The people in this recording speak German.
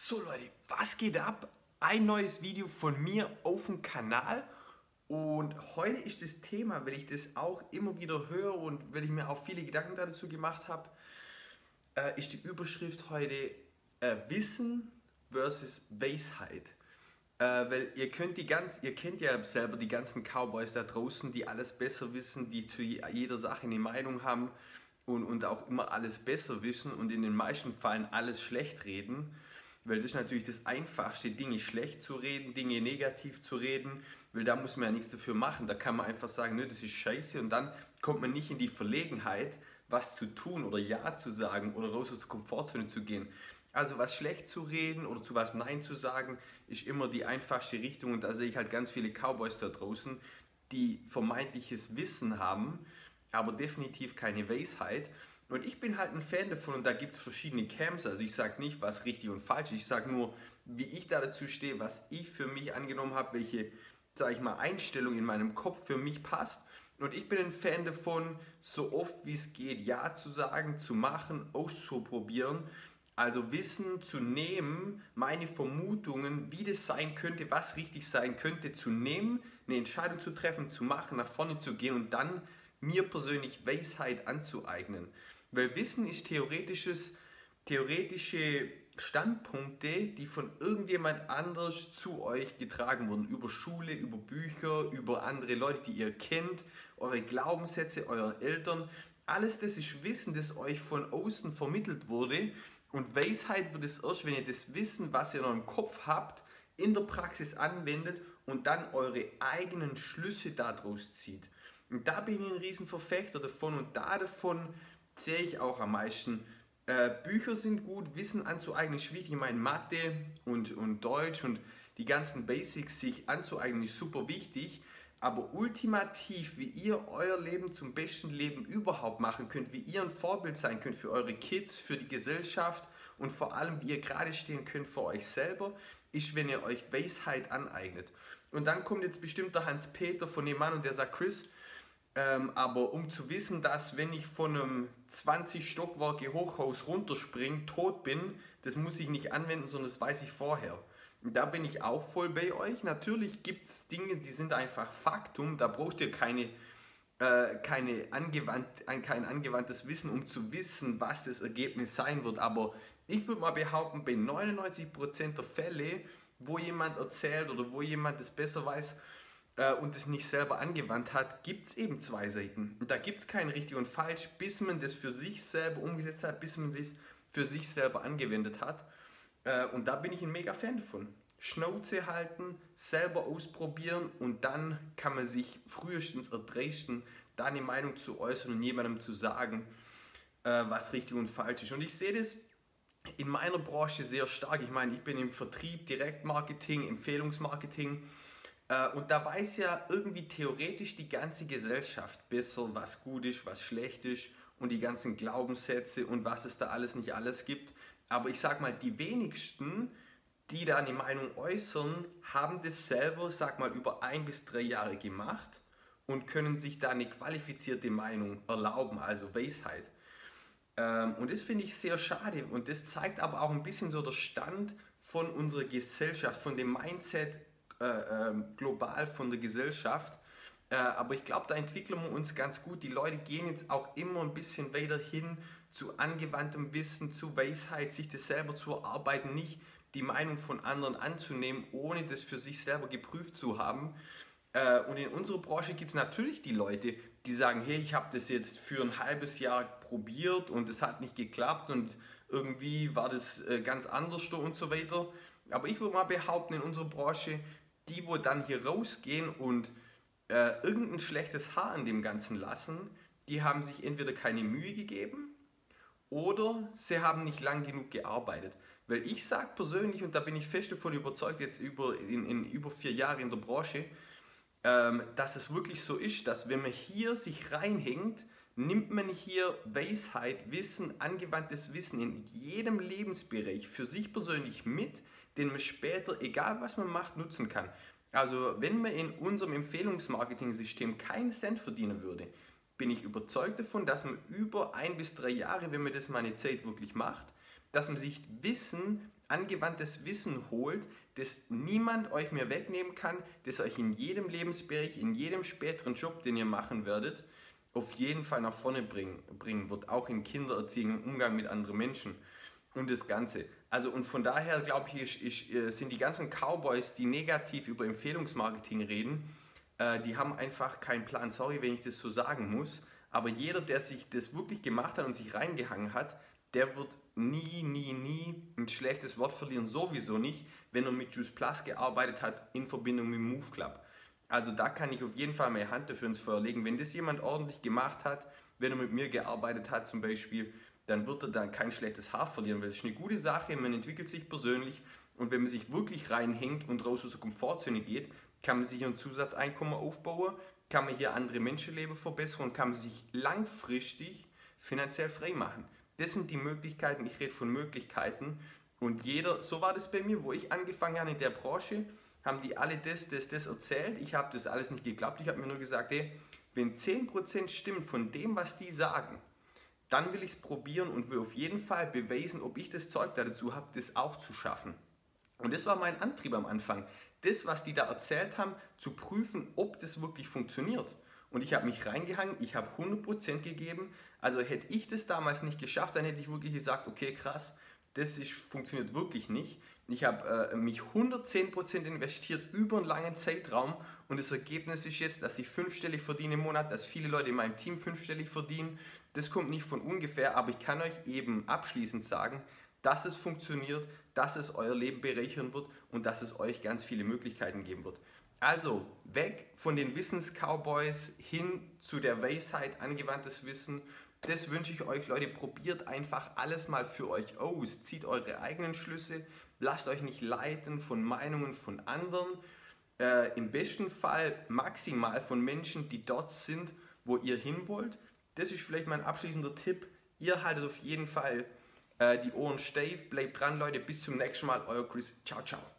So Leute, was geht ab? Ein neues Video von mir auf dem Kanal und heute ist das Thema, weil ich das auch immer wieder höre und weil ich mir auch viele Gedanken dazu gemacht habe, äh, ist die Überschrift heute äh, Wissen versus Weisheit. Äh, weil ihr könnt die ganz, ihr kennt ja selber die ganzen Cowboys da draußen, die alles besser wissen, die zu jeder Sache eine Meinung haben und, und auch immer alles besser wissen und in den meisten Fällen alles schlecht reden. Weil das ist natürlich das Einfachste, Dinge schlecht zu reden, Dinge negativ zu reden, weil da muss man ja nichts dafür machen. Da kann man einfach sagen, nö, das ist scheiße und dann kommt man nicht in die Verlegenheit, was zu tun oder Ja zu sagen oder raus aus der Komfortzone zu gehen. Also was schlecht zu reden oder zu was Nein zu sagen, ist immer die einfachste Richtung und da sehe ich halt ganz viele Cowboys da draußen, die vermeintliches Wissen haben, aber definitiv keine Weisheit und ich bin halt ein Fan davon und da gibt es verschiedene Camps. Also ich sage nicht, was richtig und falsch ist. Ich sage nur, wie ich da dazu stehe, was ich für mich angenommen habe, welche, sage ich mal, Einstellung in meinem Kopf für mich passt. Und ich bin ein Fan davon, so oft wie es geht, Ja zu sagen, zu machen, auszuprobieren. Also Wissen zu nehmen, meine Vermutungen, wie das sein könnte, was richtig sein könnte, zu nehmen, eine Entscheidung zu treffen, zu machen, nach vorne zu gehen und dann mir persönlich Weisheit anzueignen. Weil Wissen ist theoretisches, theoretische Standpunkte, die von irgendjemand anders zu euch getragen wurden. Über Schule, über Bücher, über andere Leute, die ihr kennt, eure Glaubenssätze, euren Eltern. Alles das ist Wissen, das euch von außen vermittelt wurde. Und Weisheit wird es erst, wenn ihr das Wissen, was ihr in eurem Kopf habt, in der Praxis anwendet und dann eure eigenen Schlüsse daraus zieht. Und da bin ich ein Riesenverfechter davon und da davon sehe ich auch am meisten. Äh, Bücher sind gut, Wissen anzueignen ist schwierig. Ich meine, Mathe und, und Deutsch und die ganzen Basics sich anzueignen ist super wichtig. Aber ultimativ, wie ihr euer Leben zum besten Leben überhaupt machen könnt, wie ihr ein Vorbild sein könnt für eure Kids, für die Gesellschaft und vor allem, wie ihr gerade stehen könnt für euch selber, ist, wenn ihr euch Weisheit aneignet. Und dann kommt jetzt bestimmt der Hans-Peter von dem Mann und der sagt, Chris, ähm, aber um zu wissen, dass wenn ich von einem 20 Stockwerke Hochhaus runterspringe, tot bin, das muss ich nicht anwenden, sondern das weiß ich vorher. Und da bin ich auch voll bei euch. Natürlich gibt es Dinge, die sind einfach Faktum. Da braucht ihr keine, äh, keine angewandt, kein angewandtes Wissen, um zu wissen, was das Ergebnis sein wird. Aber ich würde mal behaupten, bei 99% der Fälle, wo jemand erzählt oder wo jemand es besser weiß, äh, und es nicht selber angewandt hat, gibt es eben zwei Seiten. Und da gibt es kein richtig und falsch, bis man das für sich selber umgesetzt hat, bis man es für sich selber angewendet hat. Äh, und da bin ich ein mega Fan davon. Schnauze halten, selber ausprobieren und dann kann man sich frühestens erdreisten, da eine Meinung zu äußern und jemandem zu sagen, äh, was richtig und falsch ist. Und ich sehe das in meiner Branche sehr stark. Ich meine, ich bin im Vertrieb, Direktmarketing, Empfehlungsmarketing und da weiß ja irgendwie theoretisch die ganze Gesellschaft besser, was gut ist, was schlecht ist und die ganzen Glaubenssätze und was es da alles nicht alles gibt. Aber ich sag mal, die wenigsten, die da eine Meinung äußern, haben das selber, sag mal, über ein bis drei Jahre gemacht und können sich da eine qualifizierte Meinung erlauben, also Weisheit. Ähm, und das finde ich sehr schade und das zeigt aber auch ein bisschen so der Stand von unserer Gesellschaft, von dem Mindset äh, ähm, global von der Gesellschaft. Äh, aber ich glaube, da entwickeln wir uns ganz gut. Die Leute gehen jetzt auch immer ein bisschen weiter hin zu angewandtem Wissen, zu Weisheit, sich das selber zu erarbeiten, nicht die Meinung von anderen anzunehmen, ohne das für sich selber geprüft zu haben. Äh, und in unserer Branche gibt es natürlich die Leute, die sagen, hey, ich habe das jetzt für ein halbes Jahr probiert und es hat nicht geklappt und irgendwie war das ganz anders und so weiter. Aber ich würde mal behaupten, in unserer Branche die, wo dann hier rausgehen und äh, irgendein schlechtes Haar an dem Ganzen lassen, die haben sich entweder keine Mühe gegeben oder sie haben nicht lang genug gearbeitet. Weil ich sage persönlich, und da bin ich fest davon überzeugt, jetzt über, in, in über vier Jahren in der Branche, ähm, dass es wirklich so ist, dass wenn man hier sich reinhängt, nimmt man hier Weisheit, Wissen, angewandtes Wissen in jedem Lebensbereich für sich persönlich mit, den man später, egal was man macht, nutzen kann. Also wenn man in unserem Empfehlungsmarketing-System keinen Cent verdienen würde, bin ich überzeugt davon, dass man über ein bis drei Jahre, wenn man das mal eine Zeit wirklich macht, dass man sich Wissen, angewandtes Wissen holt, das niemand euch mehr wegnehmen kann, das euch in jedem Lebensbereich, in jedem späteren Job, den ihr machen werdet, auf jeden Fall nach vorne bringen, bringen wird, auch in Kindererziehung, im Umgang mit anderen Menschen und das Ganze. Also und von daher glaube ich, ich, ich, sind die ganzen Cowboys, die negativ über Empfehlungsmarketing reden, äh, die haben einfach keinen Plan. Sorry, wenn ich das so sagen muss, aber jeder, der sich das wirklich gemacht hat und sich reingehangen hat, der wird nie, nie, nie ein schlechtes Wort verlieren, sowieso nicht, wenn er mit Juice Plus gearbeitet hat in Verbindung mit Move Club. Also da kann ich auf jeden Fall meine Hand dafür ins Feuer legen. Wenn das jemand ordentlich gemacht hat, wenn er mit mir gearbeitet hat zum Beispiel, dann wird er dann kein schlechtes Haar verlieren, weil es ist eine gute Sache, man entwickelt sich persönlich und wenn man sich wirklich reinhängt und raus aus der Komfortzone geht, kann man sich ein Zusatzeinkommen aufbauen, kann man hier andere Menschenleben verbessern und kann man sich langfristig finanziell frei machen. Das sind die Möglichkeiten, ich rede von Möglichkeiten und jeder, so war das bei mir, wo ich angefangen habe in der Branche, haben die alle das, das, das erzählt. Ich habe das alles nicht geglaubt. Ich habe mir nur gesagt, ey, wenn 10% stimmt von dem, was die sagen, dann will ich es probieren und will auf jeden Fall beweisen, ob ich das Zeug dazu habe, das auch zu schaffen. Und das war mein Antrieb am Anfang. Das, was die da erzählt haben, zu prüfen, ob das wirklich funktioniert. Und ich habe mich reingehangen, ich habe 100% gegeben. Also hätte ich das damals nicht geschafft, dann hätte ich wirklich gesagt, okay, krass, das ist, funktioniert wirklich nicht. Ich habe äh, mich 110% investiert über einen langen Zeitraum und das Ergebnis ist jetzt, dass ich fünfstellig verdiene im Monat, dass viele Leute in meinem Team fünfstellig verdienen. Das kommt nicht von ungefähr, aber ich kann euch eben abschließend sagen, dass es funktioniert, dass es euer Leben bereichern wird und dass es euch ganz viele Möglichkeiten geben wird. Also weg von den Wissens-Cowboys hin zu der Weisheit, angewandtes Wissen das wünsche ich euch, Leute. Probiert einfach alles mal für euch aus. Zieht eure eigenen Schlüsse. Lasst euch nicht leiten von Meinungen von anderen. Äh, Im besten Fall maximal von Menschen, die dort sind, wo ihr hin wollt. Das ist vielleicht mein abschließender Tipp. Ihr haltet auf jeden Fall äh, die Ohren steif. Bleibt dran, Leute. Bis zum nächsten Mal. Euer Chris. Ciao, ciao.